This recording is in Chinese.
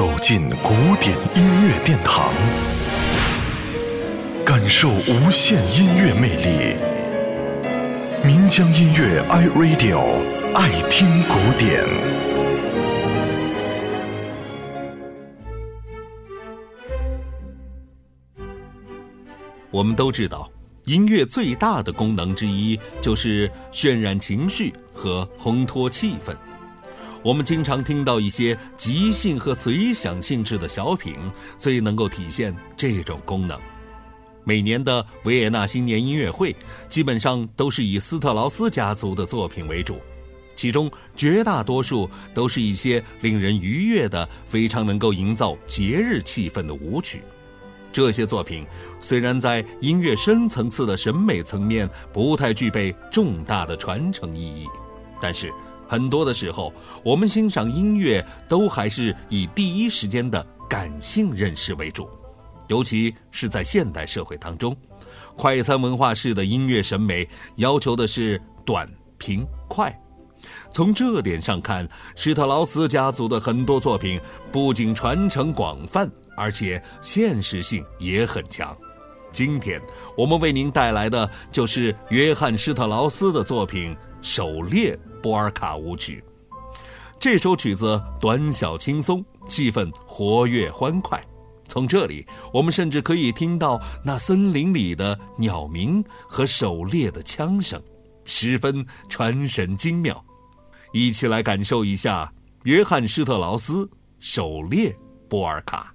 走进古典音乐殿堂，感受无限音乐魅力。民江音乐 iRadio 爱听古典。我们都知道，音乐最大的功能之一就是渲染情绪和烘托气氛。我们经常听到一些即兴和随想性质的小品，最能够体现这种功能。每年的维也纳新年音乐会，基本上都是以斯特劳斯家族的作品为主，其中绝大多数都是一些令人愉悦的、非常能够营造节日气氛的舞曲。这些作品虽然在音乐深层次的审美层面不太具备重大的传承意义，但是。很多的时候，我们欣赏音乐都还是以第一时间的感性认识为主，尤其是在现代社会当中，快餐文化式的音乐审美要求的是短、平、快。从这点上看，施特劳斯家族的很多作品不仅传承广泛，而且现实性也很强。今天我们为您带来的就是约翰施特劳斯的作品《狩猎》。波尔卡舞曲，这首曲子短小轻松，气氛活跃欢快。从这里，我们甚至可以听到那森林里的鸟鸣和狩猎的枪声，十分传神精妙。一起来感受一下约翰施特劳斯《狩猎》波尔卡。